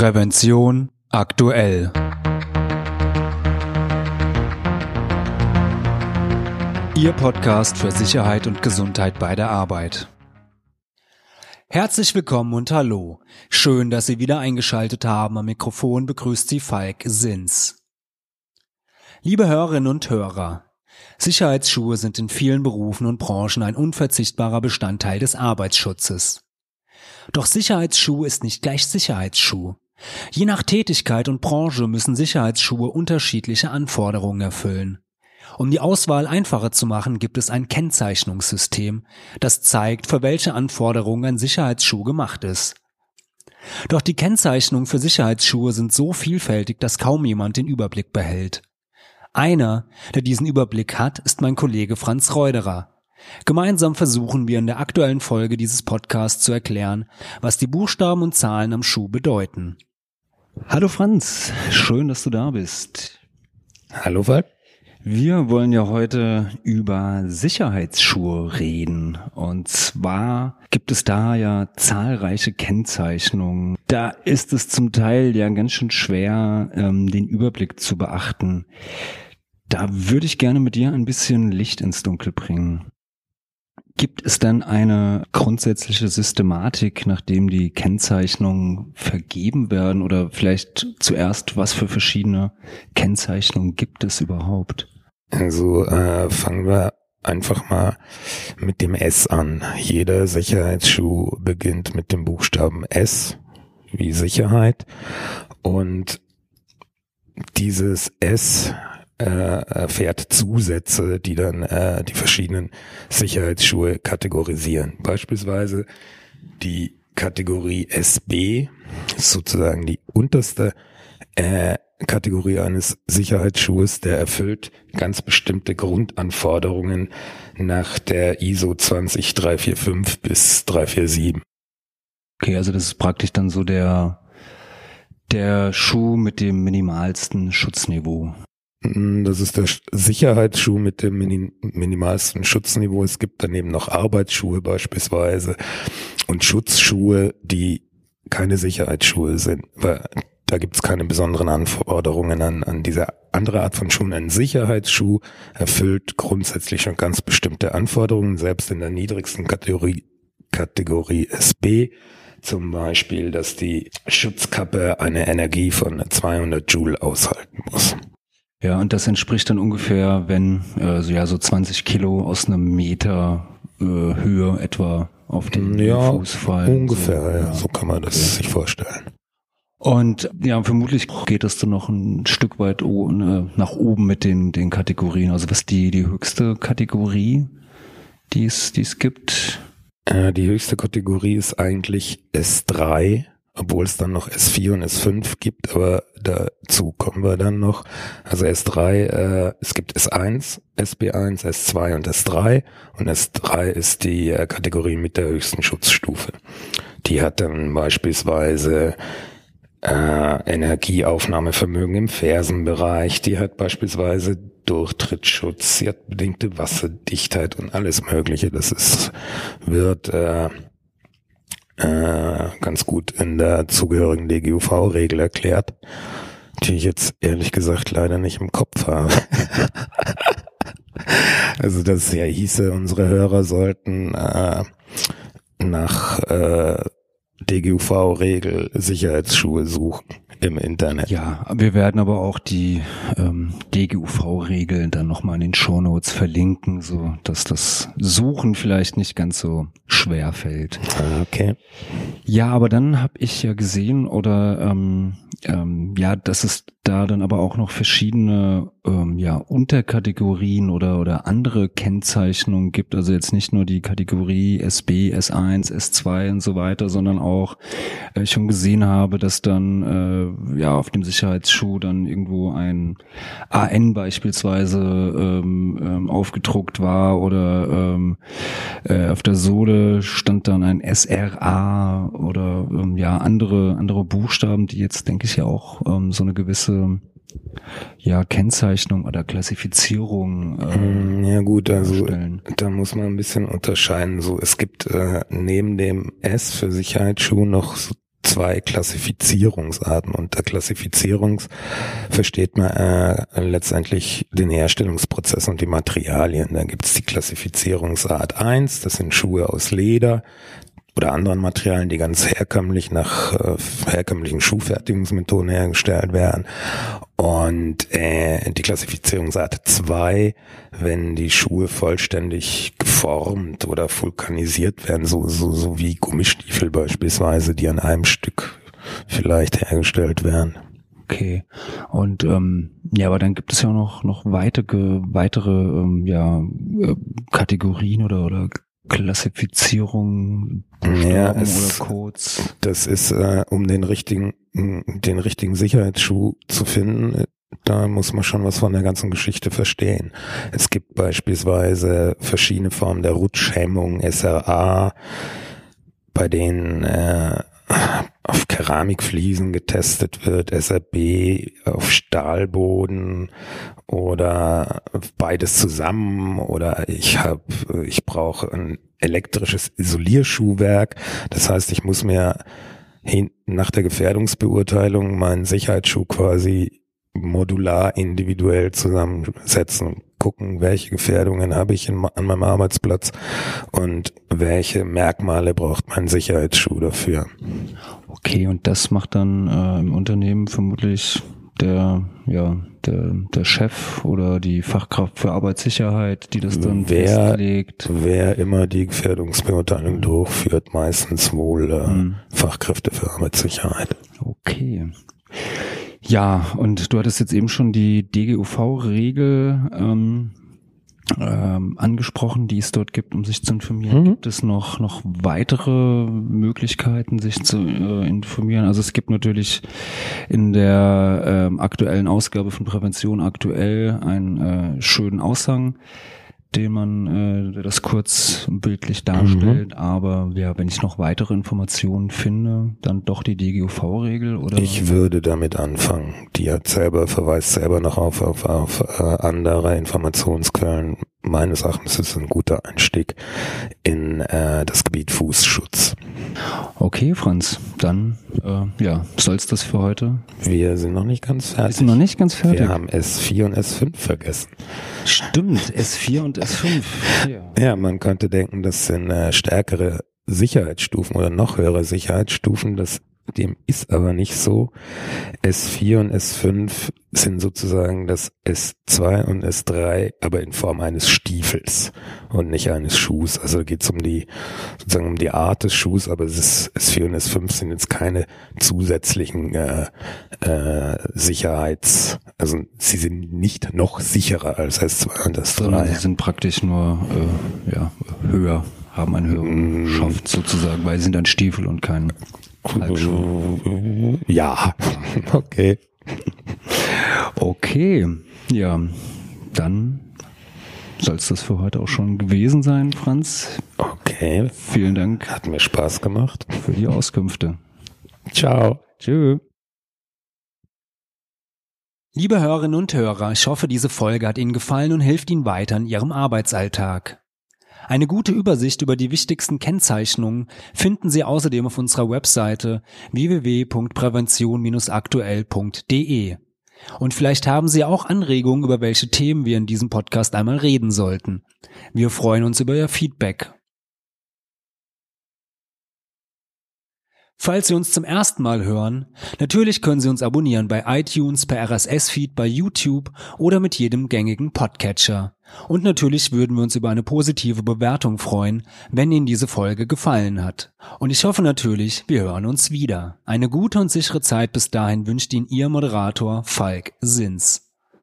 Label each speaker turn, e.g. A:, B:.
A: Prävention aktuell. Ihr Podcast für Sicherheit und Gesundheit bei der Arbeit. Herzlich willkommen und hallo. Schön, dass Sie wieder eingeschaltet haben. Am Mikrofon begrüßt Sie Falk Sins. Liebe Hörerinnen und Hörer, Sicherheitsschuhe sind in vielen Berufen und Branchen ein unverzichtbarer Bestandteil des Arbeitsschutzes. Doch Sicherheitsschuh ist nicht gleich Sicherheitsschuh. Je nach Tätigkeit und Branche müssen Sicherheitsschuhe unterschiedliche Anforderungen erfüllen. Um die Auswahl einfacher zu machen, gibt es ein Kennzeichnungssystem, das zeigt, für welche Anforderungen ein Sicherheitsschuh gemacht ist. Doch die Kennzeichnungen für Sicherheitsschuhe sind so vielfältig, dass kaum jemand den Überblick behält. Einer, der diesen Überblick hat, ist mein Kollege Franz Reuderer. Gemeinsam versuchen wir in der aktuellen Folge dieses Podcasts zu erklären, was die Buchstaben und Zahlen am Schuh bedeuten. Hallo Franz, schön, dass du da bist.
B: Hallo Falk.
A: Wir wollen ja heute über Sicherheitsschuhe reden. Und zwar gibt es da ja zahlreiche Kennzeichnungen. Da ist es zum Teil ja ganz schön schwer, ähm, den Überblick zu beachten. Da würde ich gerne mit dir ein bisschen Licht ins Dunkel bringen. Gibt es denn eine grundsätzliche Systematik, nachdem die Kennzeichnungen vergeben werden oder vielleicht zuerst, was für verschiedene Kennzeichnungen gibt es überhaupt?
B: Also äh, fangen wir einfach mal mit dem S an. Jeder Sicherheitsschuh beginnt mit dem Buchstaben S wie Sicherheit und dieses S äh, erfährt Zusätze, die dann äh, die verschiedenen Sicherheitsschuhe kategorisieren. Beispielsweise die Kategorie SB, sozusagen die unterste äh, Kategorie eines Sicherheitsschuhes, der erfüllt ganz bestimmte Grundanforderungen nach der ISO 20345 bis 347.
A: Okay, also das ist praktisch dann so der der Schuh mit dem minimalsten Schutzniveau.
B: Mm, das ist der Sicherheitsschuh mit dem minimalsten Schutzniveau. Es gibt daneben noch Arbeitsschuhe beispielsweise und Schutzschuhe, die keine Sicherheitsschuhe sind, weil da gibt es keine besonderen Anforderungen an, an diese andere Art von Schuhen. Ein Sicherheitsschuh erfüllt grundsätzlich schon ganz bestimmte Anforderungen, selbst in der niedrigsten Kategorie, Kategorie SB. Zum Beispiel, dass die Schutzkappe eine Energie von 200 Joule aushalten muss.
A: Ja, und das entspricht dann ungefähr, wenn äh, so ja so 20 Kilo aus einem Meter äh, Höhe etwa auf den
B: ja,
A: Fuß fallen.
B: Ungefähr, so, ja, so kann man das okay. sich vorstellen.
A: Und ja, vermutlich geht es dann noch ein Stück weit nach oben mit den, den Kategorien. Also was die, die höchste Kategorie, die es, die es gibt?
B: Äh, die höchste Kategorie ist eigentlich S3 obwohl es dann noch S4 und S5 gibt, aber dazu kommen wir dann noch. Also S3, äh, es gibt S1, SB1, S2 und S3 und S3 ist die äh, Kategorie mit der höchsten Schutzstufe. Die hat dann beispielsweise äh, Energieaufnahmevermögen im Fersenbereich, die hat beispielsweise Durchtrittsschutz, sie hat bedingte Wasserdichtheit und alles Mögliche. Das ist, wird äh, äh, ganz gut in der zugehörigen DGUV-Regel erklärt, die ich jetzt ehrlich gesagt leider nicht im Kopf habe. also das ja hieße, unsere Hörer sollten äh, nach äh, DGUV-Regel Sicherheitsschuhe suchen im Internet.
A: Ja, wir werden aber auch die ähm, DGUV-Regeln dann nochmal in den Shownotes verlinken, so dass das Suchen vielleicht nicht ganz so schwer fällt.
B: Okay.
A: Ja, aber dann habe ich ja gesehen oder ähm, ähm, ja, dass es da dann aber auch noch verschiedene ähm, ja Unterkategorien oder oder andere Kennzeichnungen gibt. Also jetzt nicht nur die Kategorie SB, S1, S2 und so weiter, sondern auch äh, schon gesehen habe, dass dann äh, ja auf dem Sicherheitsschuh dann irgendwo ein AN beispielsweise ähm, ähm, aufgedruckt war oder ähm, äh, auf der Sohle stand dann ein SRA oder ähm, ja andere andere Buchstaben, die jetzt denke ich ja auch ähm, so eine gewisse ja, Kennzeichnung oder Klassifizierung.
B: Äh, mm, ja gut, also da muss man ein bisschen unterscheiden. So, es gibt äh, neben dem S für Sicherheitsschuhe noch so zwei Klassifizierungsarten. Unter Klassifizierungs versteht man äh, letztendlich den Herstellungsprozess und die Materialien. Da gibt es die Klassifizierungsart 1, das sind Schuhe aus Leder oder anderen Materialien, die ganz herkömmlich nach äh, herkömmlichen Schuhfertigungsmethoden hergestellt werden. Und äh, die Klassifizierungsart 2, wenn die Schuhe vollständig geformt oder vulkanisiert werden, so, so, so wie Gummistiefel beispielsweise, die an einem Stück vielleicht hergestellt werden.
A: Okay. Und ähm, ja, aber dann gibt es ja noch noch weitere weitere ähm, ja äh, Kategorien oder oder Klassifizierung
B: ja, es, oder Codes. Das ist, äh, um den richtigen, den richtigen Sicherheitsschuh zu finden, da muss man schon was von der ganzen Geschichte verstehen. Es gibt beispielsweise verschiedene Formen der Rutschhemmung, SRA, bei denen äh, auf Keramikfliesen getestet wird, SRB auf Stahlboden oder beides zusammen oder ich habe ich brauche ein elektrisches Isolierschuhwerk. Das heißt, ich muss mir hin, nach der Gefährdungsbeurteilung meinen Sicherheitsschuh quasi modular individuell zusammensetzen gucken, welche Gefährdungen habe ich in, an meinem Arbeitsplatz und welche Merkmale braucht mein Sicherheitsschuh dafür.
A: Okay, und das macht dann äh, im Unternehmen vermutlich der, ja, der, der Chef oder die Fachkraft für Arbeitssicherheit, die das dann
B: wer, festlegt. Wer immer die Gefährdungsbeurteilung durchführt, meistens wohl äh, hm. Fachkräfte für Arbeitssicherheit.
A: Okay. Ja, und du hattest jetzt eben schon die DGUV-Regel ähm, ähm, angesprochen, die es dort gibt, um sich zu informieren. Mhm. Gibt es noch noch weitere Möglichkeiten, sich zu äh, informieren? Also es gibt natürlich in der ähm, aktuellen Ausgabe von Prävention aktuell einen äh, schönen Aushang den man äh, das kurz bildlich darstellt. Mhm. Aber ja, wenn ich noch weitere Informationen finde, dann doch die DGUV-Regel oder?
B: Ich würde damit anfangen. Die hat selber verweist selber noch auf auf, auf äh, andere Informationsquellen. Meines Erachtens ist es ein guter Einstieg in äh, das Gebiet Fußschutz.
A: Okay, Franz, dann äh, ja, soll's das für heute.
B: Wir sind noch nicht ganz fertig. Wir
A: sind noch nicht ganz fertig.
B: Wir haben S4 und S5 vergessen.
A: Stimmt, S4 und S5.
B: Ja, ja man könnte denken, das sind äh, stärkere Sicherheitsstufen oder noch höhere Sicherheitsstufen. Das dem ist aber nicht so. S4 und S5 sind sozusagen das S2 und S3, aber in Form eines Stiefels und nicht eines Schuhs. Also geht es um die, sozusagen um die Art des Schuhs, aber es ist, S4 und S5 sind jetzt keine zusätzlichen äh, äh, Sicherheits, also sie sind nicht noch sicherer als S2 und S3. Sondern
A: sie sind praktisch nur äh, ja, höher, haben einen höheren mm. Schaft sozusagen, weil sie sind ein Stiefel und kein
B: ja, okay.
A: Okay, ja, dann soll es das für heute auch schon gewesen sein, Franz.
B: Okay.
A: Vielen Dank.
B: Hat mir Spaß gemacht.
A: Für die Auskünfte.
B: Ciao.
A: Tschüss. Liebe Hörerinnen und Hörer, ich hoffe, diese Folge hat Ihnen gefallen und hilft Ihnen weiter in Ihrem Arbeitsalltag. Eine gute Übersicht über die wichtigsten Kennzeichnungen finden Sie außerdem auf unserer Webseite www.prävention-aktuell.de. Und vielleicht haben Sie auch Anregungen, über welche Themen wir in diesem Podcast einmal reden sollten. Wir freuen uns über Ihr Feedback. Falls Sie uns zum ersten Mal hören, natürlich können Sie uns abonnieren bei iTunes, per RSS-Feed, bei YouTube oder mit jedem gängigen Podcatcher. Und natürlich würden wir uns über eine positive Bewertung freuen, wenn Ihnen diese Folge gefallen hat. Und ich hoffe natürlich, wir hören uns wieder. Eine gute und sichere Zeit bis dahin wünscht Ihnen Ihr Moderator Falk Sins.